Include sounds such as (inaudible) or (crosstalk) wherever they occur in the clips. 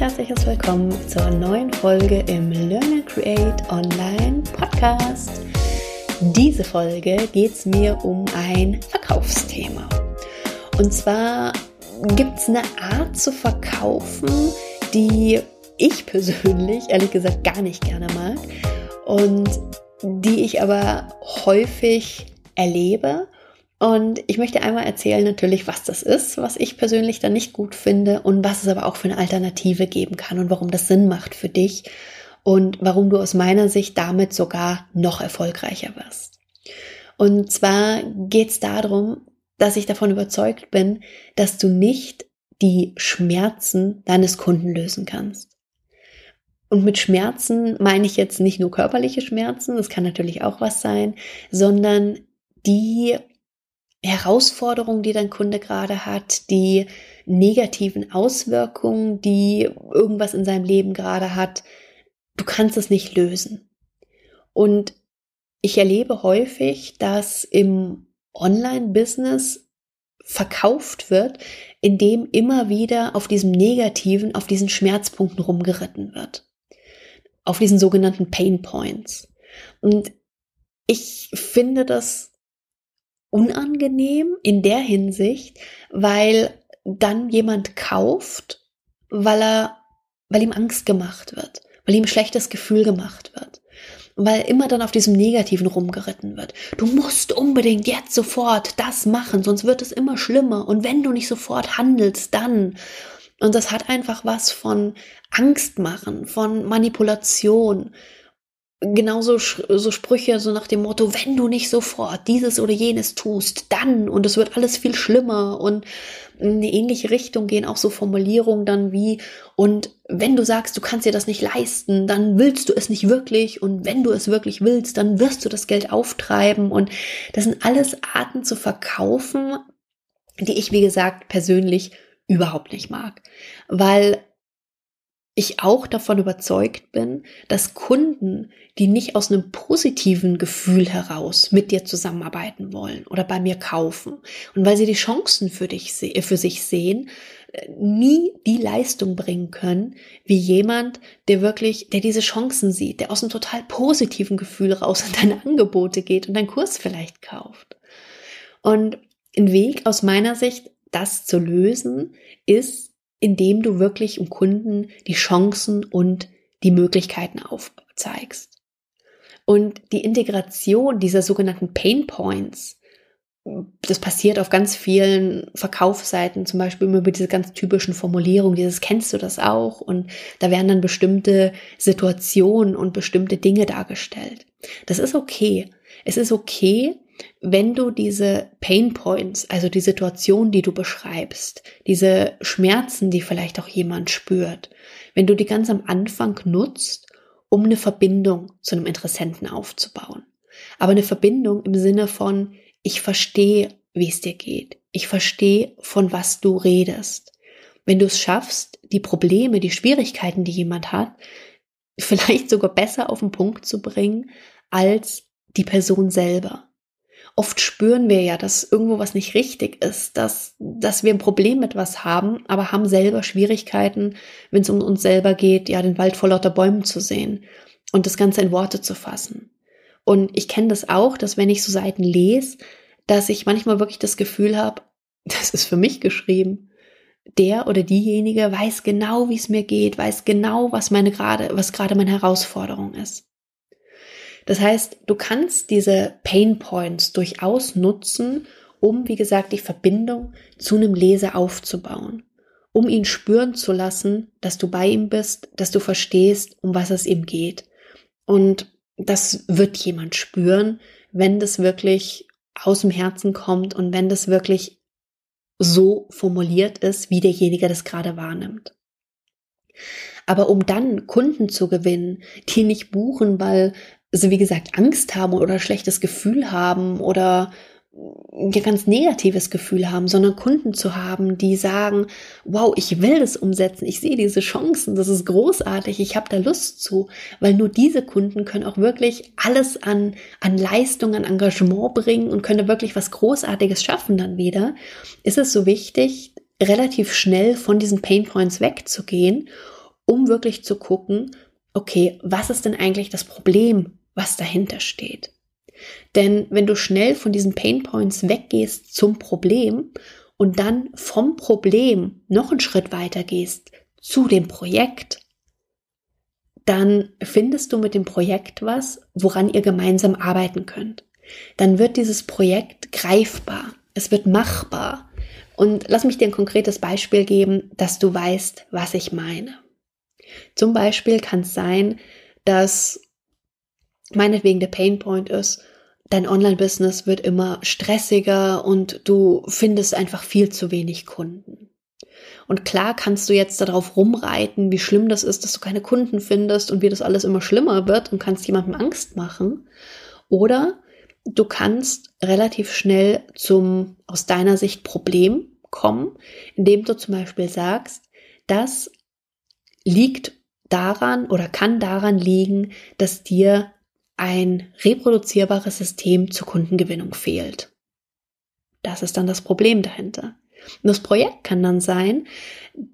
herzliches Willkommen zur neuen Folge im Learn and Create Online Podcast. Diese Folge geht es mir um ein Verkaufsthema. Und zwar gibt es eine Art zu verkaufen, die ich persönlich ehrlich gesagt gar nicht gerne mag und die ich aber häufig erlebe und ich möchte einmal erzählen natürlich, was das ist, was ich persönlich dann nicht gut finde und was es aber auch für eine Alternative geben kann und warum das Sinn macht für dich und warum du aus meiner Sicht damit sogar noch erfolgreicher wirst. Und zwar geht es darum, dass ich davon überzeugt bin, dass du nicht die Schmerzen deines Kunden lösen kannst. Und mit Schmerzen meine ich jetzt nicht nur körperliche Schmerzen, das kann natürlich auch was sein, sondern die Herausforderungen, die dein Kunde gerade hat, die negativen Auswirkungen, die irgendwas in seinem Leben gerade hat, du kannst es nicht lösen. Und ich erlebe häufig, dass im Online-Business verkauft wird, indem immer wieder auf diesem Negativen, auf diesen Schmerzpunkten rumgeritten wird. Auf diesen sogenannten Pain Points. Und ich finde das unangenehm in der Hinsicht, weil dann jemand kauft, weil er, weil ihm Angst gemacht wird, weil ihm schlechtes Gefühl gemacht wird, weil immer dann auf diesem Negativen rumgeritten wird. Du musst unbedingt jetzt sofort das machen, sonst wird es immer schlimmer. Und wenn du nicht sofort handelst, dann. Und das hat einfach was von Angst machen, von Manipulation, genauso so Sprüche so nach dem Motto, wenn du nicht sofort dieses oder jenes tust, dann und es wird alles viel schlimmer und in eine ähnliche Richtung gehen auch so Formulierungen dann wie und wenn du sagst, du kannst dir das nicht leisten, dann willst du es nicht wirklich und wenn du es wirklich willst, dann wirst du das Geld auftreiben und das sind alles Arten zu verkaufen, die ich wie gesagt persönlich überhaupt nicht mag, weil ich auch davon überzeugt bin, dass Kunden, die nicht aus einem positiven Gefühl heraus mit dir zusammenarbeiten wollen oder bei mir kaufen und weil sie die Chancen für dich für sich sehen, nie die Leistung bringen können, wie jemand, der wirklich, der diese Chancen sieht, der aus einem total positiven Gefühl raus in deine Angebote geht und deinen Kurs vielleicht kauft. Und ein Weg aus meiner Sicht, das zu lösen, ist indem du wirklich im Kunden die Chancen und die Möglichkeiten aufzeigst. Und die Integration dieser sogenannten Pain Points, das passiert auf ganz vielen Verkaufsseiten, zum Beispiel immer über diese ganz typischen Formulierungen, dieses kennst du das auch? Und da werden dann bestimmte Situationen und bestimmte Dinge dargestellt. Das ist okay. Es ist okay, wenn du diese Pain Points, also die Situation, die du beschreibst, diese Schmerzen, die vielleicht auch jemand spürt, wenn du die ganz am Anfang nutzt, um eine Verbindung zu einem Interessenten aufzubauen. Aber eine Verbindung im Sinne von, ich verstehe, wie es dir geht. Ich verstehe, von was du redest. Wenn du es schaffst, die Probleme, die Schwierigkeiten, die jemand hat, vielleicht sogar besser auf den Punkt zu bringen als die Person selber oft spüren wir ja, dass irgendwo was nicht richtig ist, dass, dass wir ein Problem mit was haben, aber haben selber Schwierigkeiten, wenn es um uns selber geht, ja, den Wald vor lauter Bäumen zu sehen und das Ganze in Worte zu fassen. Und ich kenne das auch, dass wenn ich so Seiten lese, dass ich manchmal wirklich das Gefühl habe, (laughs) das ist für mich geschrieben. Der oder diejenige weiß genau, wie es mir geht, weiß genau, was meine gerade, was gerade meine Herausforderung ist. Das heißt, du kannst diese Pain Points durchaus nutzen, um, wie gesagt, die Verbindung zu einem Leser aufzubauen, um ihn spüren zu lassen, dass du bei ihm bist, dass du verstehst, um was es ihm geht. Und das wird jemand spüren, wenn das wirklich aus dem Herzen kommt und wenn das wirklich so formuliert ist, wie derjenige das gerade wahrnimmt. Aber um dann Kunden zu gewinnen, die nicht buchen, weil sie, wie gesagt, Angst haben oder schlechtes Gefühl haben oder ein ganz negatives Gefühl haben, sondern Kunden zu haben, die sagen, wow, ich will das umsetzen, ich sehe diese Chancen, das ist großartig, ich habe da Lust zu, weil nur diese Kunden können auch wirklich alles an, an Leistung, an Engagement bringen und können wirklich was Großartiges schaffen dann wieder, ist es so wichtig, relativ schnell von diesen Pain Points wegzugehen um wirklich zu gucken, okay, was ist denn eigentlich das Problem, was dahinter steht? Denn wenn du schnell von diesen Pain Points weggehst zum Problem und dann vom Problem noch einen Schritt weiter gehst zu dem Projekt, dann findest du mit dem Projekt was, woran ihr gemeinsam arbeiten könnt. Dann wird dieses Projekt greifbar, es wird machbar. Und lass mich dir ein konkretes Beispiel geben, dass du weißt, was ich meine. Zum Beispiel kann es sein, dass meinetwegen der Painpoint ist, dein Online-Business wird immer stressiger und du findest einfach viel zu wenig Kunden. Und klar kannst du jetzt darauf rumreiten, wie schlimm das ist, dass du keine Kunden findest und wie das alles immer schlimmer wird und kannst jemandem Angst machen. Oder du kannst relativ schnell zum aus deiner Sicht Problem kommen, indem du zum Beispiel sagst, das liegt daran oder kann daran liegen, dass dir ein reproduzierbares System zur Kundengewinnung fehlt. Das ist dann das Problem dahinter. Und das Projekt kann dann sein,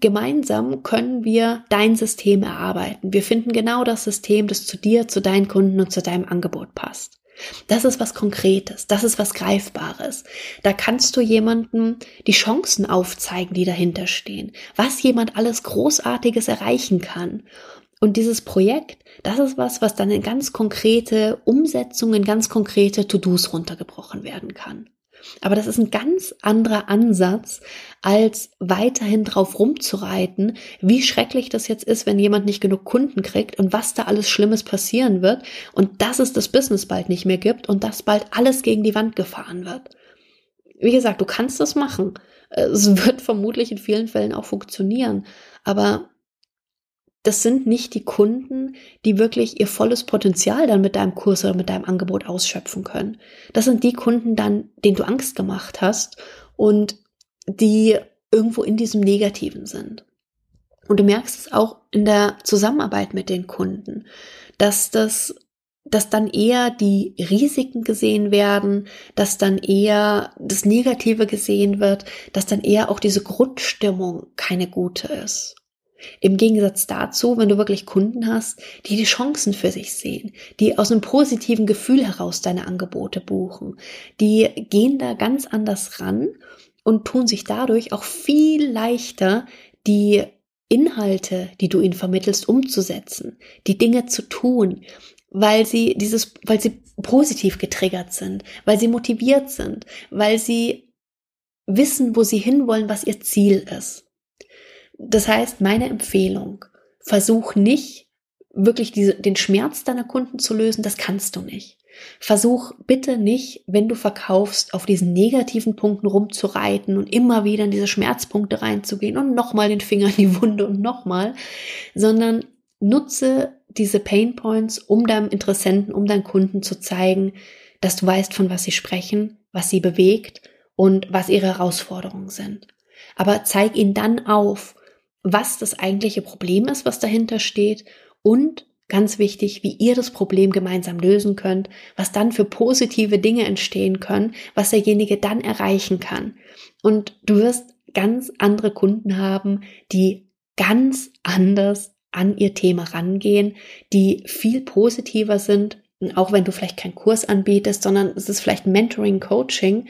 gemeinsam können wir dein System erarbeiten. Wir finden genau das System, das zu dir, zu deinen Kunden und zu deinem Angebot passt. Das ist was Konkretes, das ist was Greifbares. Da kannst du jemandem die Chancen aufzeigen, die dahinter stehen, was jemand alles Großartiges erreichen kann. Und dieses Projekt, das ist was, was dann in ganz konkrete Umsetzungen, ganz konkrete To-Dos runtergebrochen werden kann. Aber das ist ein ganz anderer Ansatz, als weiterhin drauf rumzureiten, wie schrecklich das jetzt ist, wenn jemand nicht genug Kunden kriegt und was da alles Schlimmes passieren wird und dass es das Business bald nicht mehr gibt und dass bald alles gegen die Wand gefahren wird. Wie gesagt, du kannst das machen. Es wird vermutlich in vielen Fällen auch funktionieren. Aber das sind nicht die Kunden, die wirklich ihr volles Potenzial dann mit deinem Kurs oder mit deinem Angebot ausschöpfen können. Das sind die Kunden dann, denen du Angst gemacht hast und die irgendwo in diesem Negativen sind. Und du merkst es auch in der Zusammenarbeit mit den Kunden, dass das dass dann eher die Risiken gesehen werden, dass dann eher das Negative gesehen wird, dass dann eher auch diese Grundstimmung keine gute ist. Im Gegensatz dazu, wenn du wirklich Kunden hast, die die Chancen für sich sehen, die aus einem positiven Gefühl heraus deine Angebote buchen, die gehen da ganz anders ran und tun sich dadurch auch viel leichter, die Inhalte, die du ihnen vermittelst, umzusetzen, die Dinge zu tun, weil sie dieses, weil sie positiv getriggert sind, weil sie motiviert sind, weil sie wissen, wo sie hinwollen, was ihr Ziel ist. Das heißt, meine Empfehlung, versuch nicht wirklich diese, den Schmerz deiner Kunden zu lösen, das kannst du nicht. Versuch bitte nicht, wenn du verkaufst, auf diesen negativen Punkten rumzureiten und immer wieder in diese Schmerzpunkte reinzugehen und nochmal den Finger in die Wunde und nochmal, sondern nutze diese Pain Points, um deinem Interessenten, um deinen Kunden zu zeigen, dass du weißt, von was sie sprechen, was sie bewegt und was ihre Herausforderungen sind. Aber zeig ihnen dann auf, was das eigentliche Problem ist, was dahinter steht und ganz wichtig, wie ihr das Problem gemeinsam lösen könnt, was dann für positive Dinge entstehen können, was derjenige dann erreichen kann. Und du wirst ganz andere Kunden haben, die ganz anders an ihr Thema rangehen, die viel positiver sind, auch wenn du vielleicht keinen Kurs anbietest, sondern es ist vielleicht Mentoring, Coaching.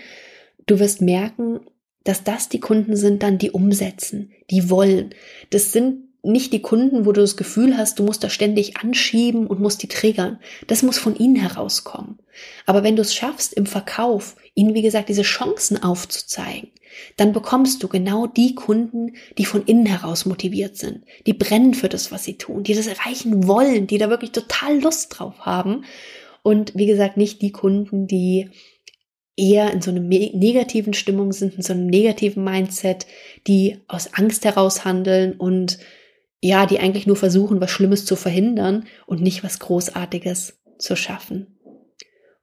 Du wirst merken, dass das die Kunden sind dann, die umsetzen, die wollen. Das sind nicht die Kunden, wo du das Gefühl hast, du musst da ständig anschieben und musst die triggern. Das muss von ihnen herauskommen. Aber wenn du es schaffst, im Verkauf ihnen, wie gesagt, diese Chancen aufzuzeigen, dann bekommst du genau die Kunden, die von innen heraus motiviert sind, die brennen für das, was sie tun, die das erreichen wollen, die da wirklich total Lust drauf haben. Und wie gesagt, nicht die Kunden, die eher in so einer negativen Stimmung sind, in so einem negativen Mindset, die aus Angst heraus handeln und ja, die eigentlich nur versuchen, was Schlimmes zu verhindern und nicht was Großartiges zu schaffen.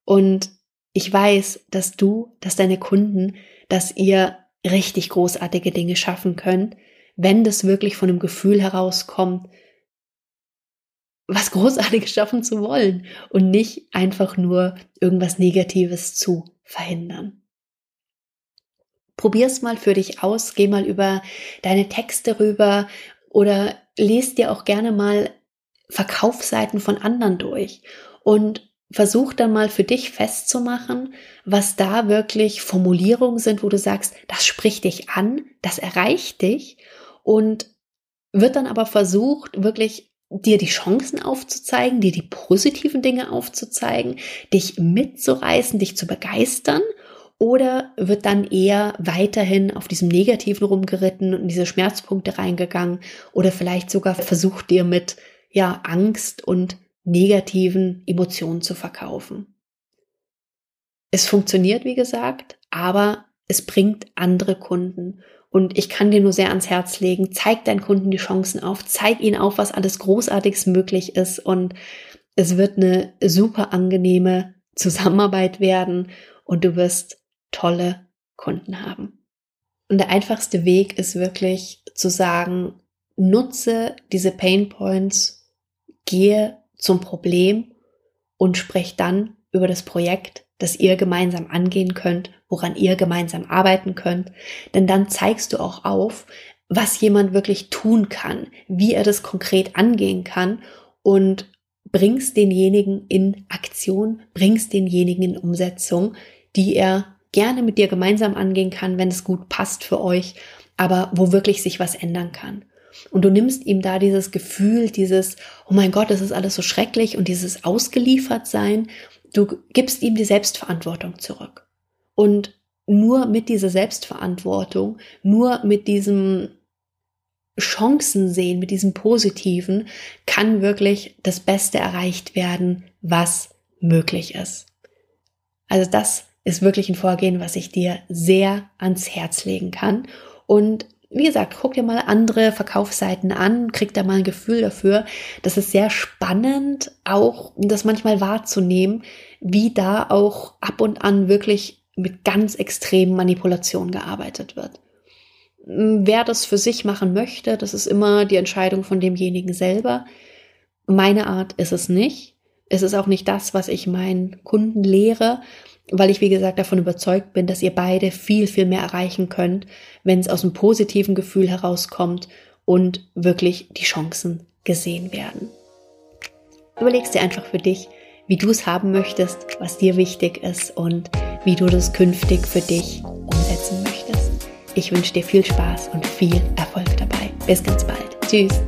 Und ich weiß, dass du, dass deine Kunden, dass ihr richtig großartige Dinge schaffen könnt, wenn das wirklich von einem Gefühl herauskommt, was Großartiges schaffen zu wollen und nicht einfach nur irgendwas Negatives zu verhindern. Probier's mal für dich aus, geh mal über deine Texte rüber oder lest dir auch gerne mal Verkaufsseiten von anderen durch und versuch dann mal für dich festzumachen, was da wirklich Formulierungen sind, wo du sagst, das spricht dich an, das erreicht dich und wird dann aber versucht, wirklich dir die Chancen aufzuzeigen, dir die positiven Dinge aufzuzeigen, dich mitzureißen, dich zu begeistern oder wird dann eher weiterhin auf diesem Negativen rumgeritten und diese Schmerzpunkte reingegangen oder vielleicht sogar versucht dir mit ja Angst und negativen Emotionen zu verkaufen. Es funktioniert, wie gesagt, aber es bringt andere Kunden. Und ich kann dir nur sehr ans Herz legen, zeig deinen Kunden die Chancen auf, zeig ihnen auf, was alles Großartiges möglich ist. Und es wird eine super angenehme Zusammenarbeit werden und du wirst tolle Kunden haben. Und der einfachste Weg ist wirklich zu sagen, nutze diese Pain Points, gehe zum Problem und sprech dann über das Projekt, das ihr gemeinsam angehen könnt, woran ihr gemeinsam arbeiten könnt. Denn dann zeigst du auch auf, was jemand wirklich tun kann, wie er das konkret angehen kann und bringst denjenigen in Aktion, bringst denjenigen in Umsetzung, die er gerne mit dir gemeinsam angehen kann, wenn es gut passt für euch, aber wo wirklich sich was ändern kann. Und du nimmst ihm da dieses Gefühl, dieses, oh mein Gott, das ist alles so schrecklich und dieses ausgeliefert sein. Du gibst ihm die Selbstverantwortung zurück. Und nur mit dieser Selbstverantwortung, nur mit diesem Chancen sehen, mit diesem Positiven, kann wirklich das Beste erreicht werden, was möglich ist. Also das ist wirklich ein Vorgehen, was ich dir sehr ans Herz legen kann. Und wie gesagt, guck dir mal andere Verkaufsseiten an, krieg da mal ein Gefühl dafür. Das ist sehr spannend, auch das manchmal wahrzunehmen, wie da auch ab und an wirklich mit ganz extremen Manipulationen gearbeitet wird. Wer das für sich machen möchte, das ist immer die Entscheidung von demjenigen selber. Meine Art ist es nicht. Es ist auch nicht das, was ich meinen Kunden lehre weil ich, wie gesagt, davon überzeugt bin, dass ihr beide viel, viel mehr erreichen könnt, wenn es aus einem positiven Gefühl herauskommt und wirklich die Chancen gesehen werden. Überlegst dir einfach für dich, wie du es haben möchtest, was dir wichtig ist und wie du das künftig für dich umsetzen möchtest. Ich wünsche dir viel Spaß und viel Erfolg dabei. Bis ganz bald. Tschüss.